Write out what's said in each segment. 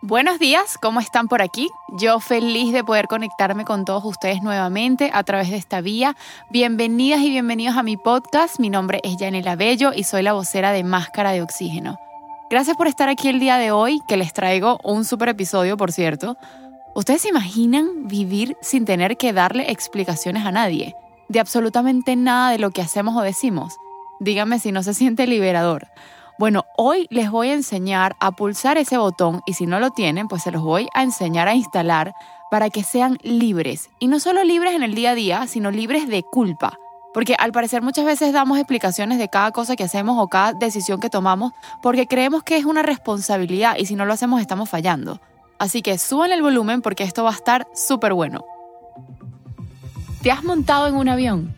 Buenos días, ¿cómo están por aquí? Yo feliz de poder conectarme con todos ustedes nuevamente a través de esta vía. Bienvenidas y bienvenidos a mi podcast. Mi nombre es Janela Bello y soy la vocera de Máscara de Oxígeno. Gracias por estar aquí el día de hoy, que les traigo un super episodio, por cierto. ¿Ustedes se imaginan vivir sin tener que darle explicaciones a nadie? De absolutamente nada de lo que hacemos o decimos. Díganme si no se siente liberador. Bueno, hoy les voy a enseñar a pulsar ese botón y si no lo tienen, pues se los voy a enseñar a instalar para que sean libres. Y no solo libres en el día a día, sino libres de culpa. Porque al parecer muchas veces damos explicaciones de cada cosa que hacemos o cada decisión que tomamos porque creemos que es una responsabilidad y si no lo hacemos estamos fallando. Así que suban el volumen porque esto va a estar súper bueno. ¿Te has montado en un avión?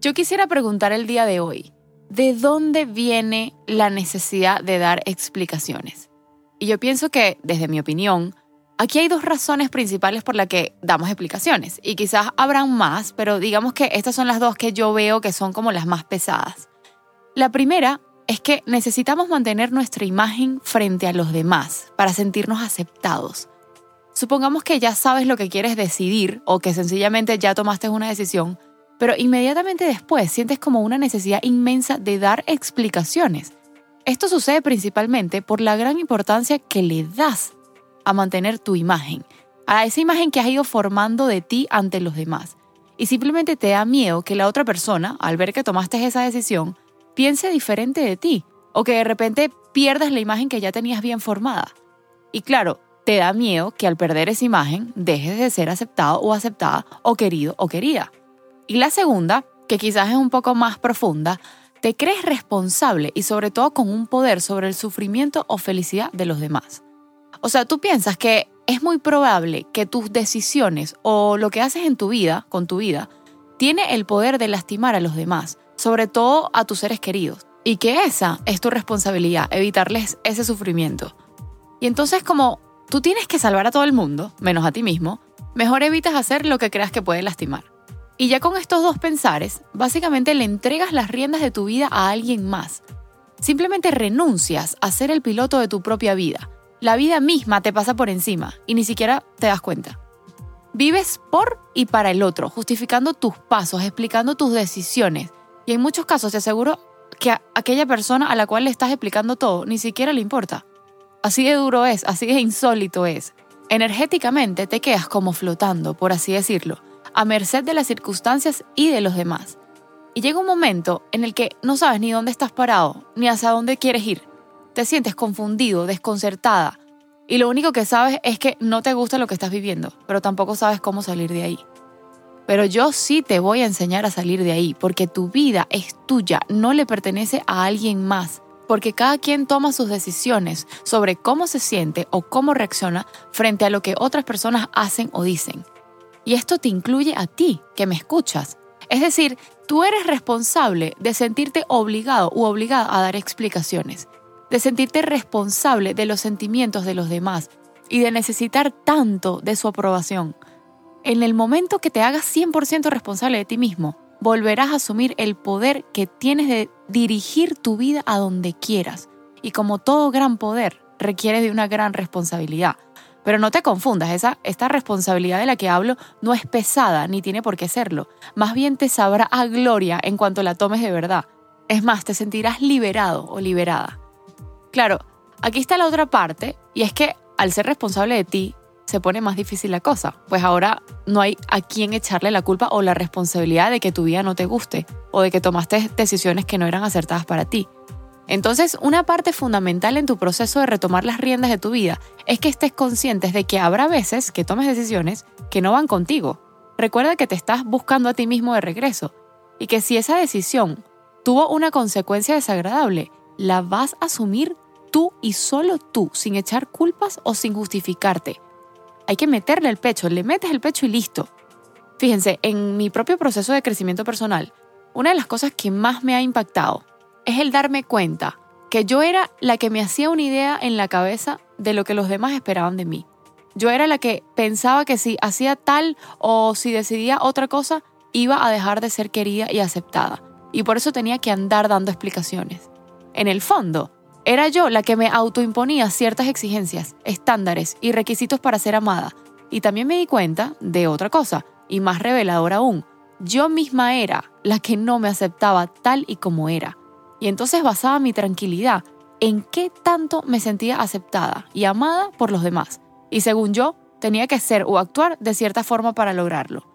Yo quisiera preguntar el día de hoy, ¿de dónde viene la necesidad de dar explicaciones? Y yo pienso que, desde mi opinión, aquí hay dos razones principales por las que damos explicaciones. Y quizás habrán más, pero digamos que estas son las dos que yo veo que son como las más pesadas. La primera es que necesitamos mantener nuestra imagen frente a los demás para sentirnos aceptados. Supongamos que ya sabes lo que quieres decidir o que sencillamente ya tomaste una decisión, pero inmediatamente después sientes como una necesidad inmensa de dar explicaciones. Esto sucede principalmente por la gran importancia que le das a mantener tu imagen, a esa imagen que has ido formando de ti ante los demás. Y simplemente te da miedo que la otra persona, al ver que tomaste esa decisión, piense diferente de ti o que de repente pierdas la imagen que ya tenías bien formada. Y claro, te da miedo que al perder esa imagen dejes de ser aceptado o aceptada o querido o querida. Y la segunda, que quizás es un poco más profunda, te crees responsable y sobre todo con un poder sobre el sufrimiento o felicidad de los demás. O sea, tú piensas que es muy probable que tus decisiones o lo que haces en tu vida, con tu vida, tiene el poder de lastimar a los demás, sobre todo a tus seres queridos. Y que esa es tu responsabilidad, evitarles ese sufrimiento. Y entonces como tú tienes que salvar a todo el mundo, menos a ti mismo, mejor evitas hacer lo que creas que puede lastimar. Y ya con estos dos pensares, básicamente le entregas las riendas de tu vida a alguien más. Simplemente renuncias a ser el piloto de tu propia vida. La vida misma te pasa por encima y ni siquiera te das cuenta. Vives por y para el otro, justificando tus pasos, explicando tus decisiones. Y en muchos casos te aseguro que a aquella persona a la cual le estás explicando todo ni siquiera le importa. Así de duro es, así de insólito es. Energéticamente te quedas como flotando, por así decirlo a merced de las circunstancias y de los demás. Y llega un momento en el que no sabes ni dónde estás parado, ni hacia dónde quieres ir. Te sientes confundido, desconcertada, y lo único que sabes es que no te gusta lo que estás viviendo, pero tampoco sabes cómo salir de ahí. Pero yo sí te voy a enseñar a salir de ahí, porque tu vida es tuya, no le pertenece a alguien más, porque cada quien toma sus decisiones sobre cómo se siente o cómo reacciona frente a lo que otras personas hacen o dicen. Y esto te incluye a ti, que me escuchas. Es decir, tú eres responsable de sentirte obligado u obligada a dar explicaciones, de sentirte responsable de los sentimientos de los demás y de necesitar tanto de su aprobación. En el momento que te hagas 100% responsable de ti mismo, volverás a asumir el poder que tienes de dirigir tu vida a donde quieras. Y como todo gran poder, requiere de una gran responsabilidad. Pero no te confundas, esa, esta responsabilidad de la que hablo no es pesada ni tiene por qué serlo. Más bien te sabrá a gloria en cuanto la tomes de verdad. Es más, te sentirás liberado o liberada. Claro, aquí está la otra parte, y es que al ser responsable de ti, se pone más difícil la cosa, pues ahora no hay a quién echarle la culpa o la responsabilidad de que tu vida no te guste o de que tomaste decisiones que no eran acertadas para ti. Entonces, una parte fundamental en tu proceso de retomar las riendas de tu vida es que estés conscientes de que habrá veces que tomes decisiones que no van contigo. Recuerda que te estás buscando a ti mismo de regreso y que si esa decisión tuvo una consecuencia desagradable, la vas a asumir tú y solo tú, sin echar culpas o sin justificarte. Hay que meterle el pecho, le metes el pecho y listo. Fíjense, en mi propio proceso de crecimiento personal, una de las cosas que más me ha impactado es el darme cuenta que yo era la que me hacía una idea en la cabeza de lo que los demás esperaban de mí. Yo era la que pensaba que si hacía tal o si decidía otra cosa, iba a dejar de ser querida y aceptada. Y por eso tenía que andar dando explicaciones. En el fondo, era yo la que me autoimponía ciertas exigencias, estándares y requisitos para ser amada. Y también me di cuenta de otra cosa, y más reveladora aún. Yo misma era la que no me aceptaba tal y como era. Y entonces basaba mi tranquilidad en qué tanto me sentía aceptada y amada por los demás. Y según yo, tenía que ser o actuar de cierta forma para lograrlo.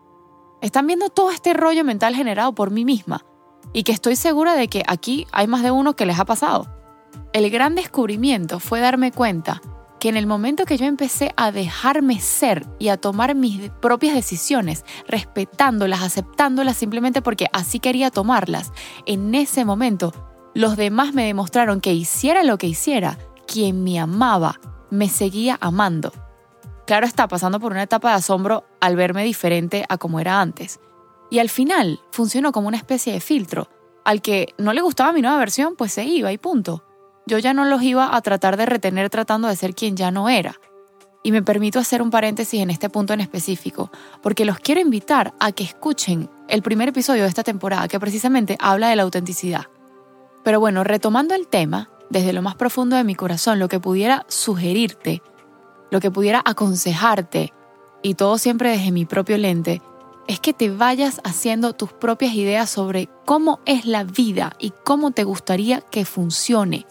Están viendo todo este rollo mental generado por mí misma y que estoy segura de que aquí hay más de uno que les ha pasado. El gran descubrimiento fue darme cuenta que en el momento que yo empecé a dejarme ser y a tomar mis propias decisiones, respetándolas, aceptándolas simplemente porque así quería tomarlas, en ese momento los demás me demostraron que hiciera lo que hiciera, quien me amaba me seguía amando. Claro está pasando por una etapa de asombro al verme diferente a como era antes. Y al final funcionó como una especie de filtro. Al que no le gustaba mi nueva versión, pues se iba y punto. Yo ya no los iba a tratar de retener tratando de ser quien ya no era. Y me permito hacer un paréntesis en este punto en específico, porque los quiero invitar a que escuchen el primer episodio de esta temporada que precisamente habla de la autenticidad. Pero bueno, retomando el tema, desde lo más profundo de mi corazón, lo que pudiera sugerirte, lo que pudiera aconsejarte, y todo siempre desde mi propio lente, es que te vayas haciendo tus propias ideas sobre cómo es la vida y cómo te gustaría que funcione,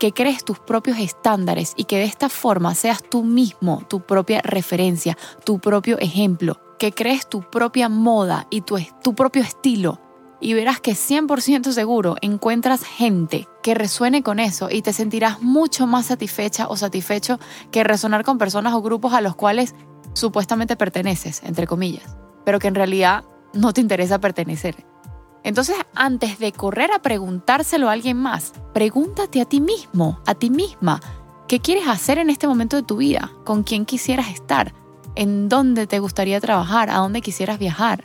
que crees tus propios estándares y que de esta forma seas tú mismo tu propia referencia, tu propio ejemplo, que crees tu propia moda y tu, propio estilo y verás que 100% seguro encuentras gente que resuene con eso y te sentirás mucho más satisfecha o satisfecho que resonar con personas o grupos a los cuales supuestamente perteneces, entre comillas, pero que en realidad no te interesa pertenecer. Entonces, antes de correr a preguntárselo a alguien más, pregúntate a ti mismo, a ti misma, ¿qué quieres hacer en este momento de tu vida? ¿Con quién quisieras estar? ¿En dónde te gustaría trabajar? ¿A dónde quisieras viajar?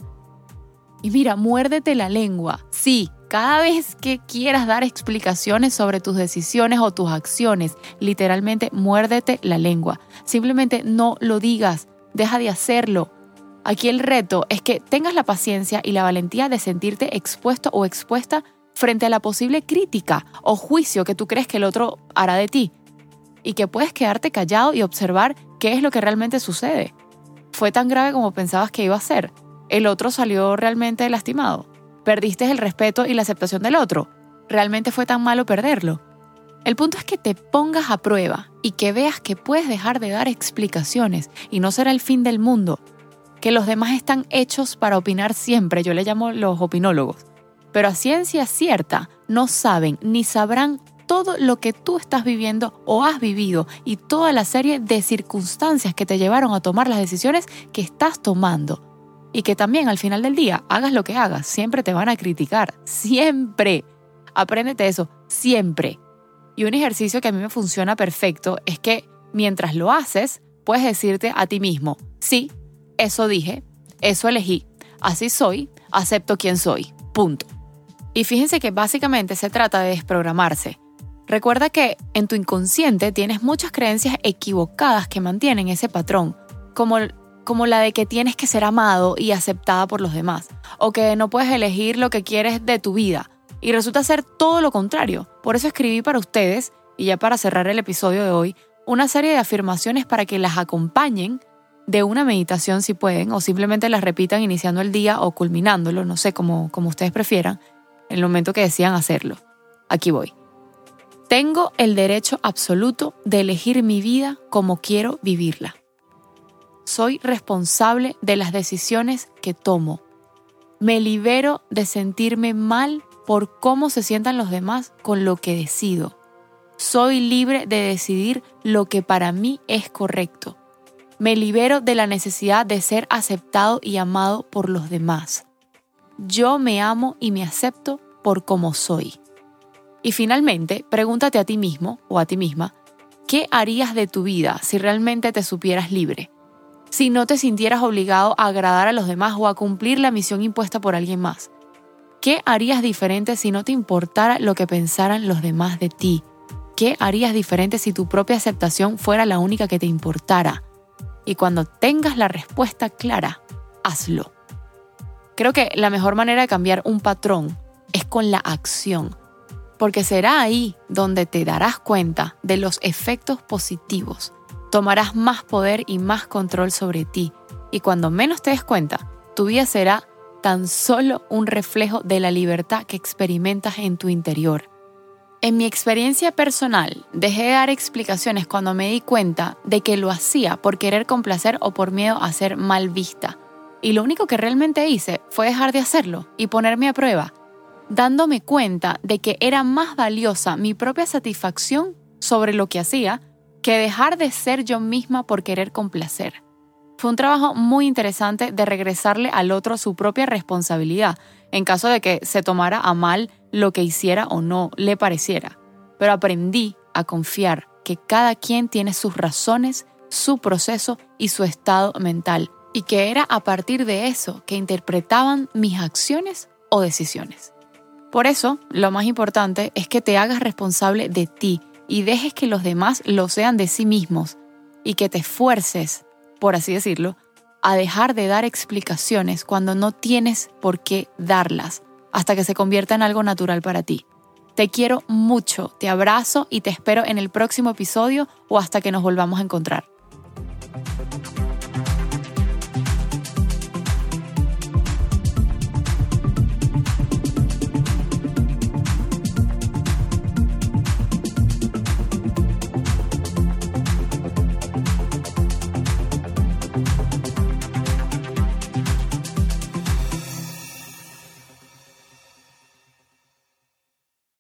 Y mira, muérdete la lengua. Sí, cada vez que quieras dar explicaciones sobre tus decisiones o tus acciones, literalmente muérdete la lengua. Simplemente no lo digas, deja de hacerlo. Aquí el reto es que tengas la paciencia y la valentía de sentirte expuesto o expuesta frente a la posible crítica o juicio que tú crees que el otro hará de ti. Y que puedes quedarte callado y observar qué es lo que realmente sucede. ¿Fue tan grave como pensabas que iba a ser? el otro salió realmente lastimado. Perdiste el respeto y la aceptación del otro. ¿Realmente fue tan malo perderlo? El punto es que te pongas a prueba y que veas que puedes dejar de dar explicaciones y no será el fin del mundo. Que los demás están hechos para opinar siempre, yo le llamo los opinólogos. Pero a ciencia cierta no saben ni sabrán todo lo que tú estás viviendo o has vivido y toda la serie de circunstancias que te llevaron a tomar las decisiones que estás tomando y que también al final del día, hagas lo que hagas, siempre te van a criticar. Siempre. Apréndete eso, siempre. Y un ejercicio que a mí me funciona perfecto es que mientras lo haces, puedes decirte a ti mismo, sí, eso dije, eso elegí, así soy, acepto quién soy, punto. Y fíjense que básicamente se trata de desprogramarse. Recuerda que en tu inconsciente tienes muchas creencias equivocadas que mantienen ese patrón, como como la de que tienes que ser amado y aceptada por los demás, o que no puedes elegir lo que quieres de tu vida, y resulta ser todo lo contrario. Por eso escribí para ustedes, y ya para cerrar el episodio de hoy, una serie de afirmaciones para que las acompañen de una meditación si pueden, o simplemente las repitan iniciando el día o culminándolo, no sé, como, como ustedes prefieran, en el momento que decían hacerlo. Aquí voy. Tengo el derecho absoluto de elegir mi vida como quiero vivirla. Soy responsable de las decisiones que tomo. Me libero de sentirme mal por cómo se sientan los demás con lo que decido. Soy libre de decidir lo que para mí es correcto. Me libero de la necesidad de ser aceptado y amado por los demás. Yo me amo y me acepto por como soy. Y finalmente, pregúntate a ti mismo o a ti misma, ¿qué harías de tu vida si realmente te supieras libre? Si no te sintieras obligado a agradar a los demás o a cumplir la misión impuesta por alguien más. ¿Qué harías diferente si no te importara lo que pensaran los demás de ti? ¿Qué harías diferente si tu propia aceptación fuera la única que te importara? Y cuando tengas la respuesta clara, hazlo. Creo que la mejor manera de cambiar un patrón es con la acción porque será ahí donde te darás cuenta de los efectos positivos. Tomarás más poder y más control sobre ti, y cuando menos te des cuenta, tu vida será tan solo un reflejo de la libertad que experimentas en tu interior. En mi experiencia personal, dejé de dar explicaciones cuando me di cuenta de que lo hacía por querer complacer o por miedo a ser mal vista. Y lo único que realmente hice fue dejar de hacerlo y ponerme a prueba dándome cuenta de que era más valiosa mi propia satisfacción sobre lo que hacía que dejar de ser yo misma por querer complacer. Fue un trabajo muy interesante de regresarle al otro su propia responsabilidad, en caso de que se tomara a mal lo que hiciera o no le pareciera. Pero aprendí a confiar que cada quien tiene sus razones, su proceso y su estado mental, y que era a partir de eso que interpretaban mis acciones o decisiones. Por eso, lo más importante es que te hagas responsable de ti y dejes que los demás lo sean de sí mismos y que te esfuerces, por así decirlo, a dejar de dar explicaciones cuando no tienes por qué darlas, hasta que se convierta en algo natural para ti. Te quiero mucho, te abrazo y te espero en el próximo episodio o hasta que nos volvamos a encontrar.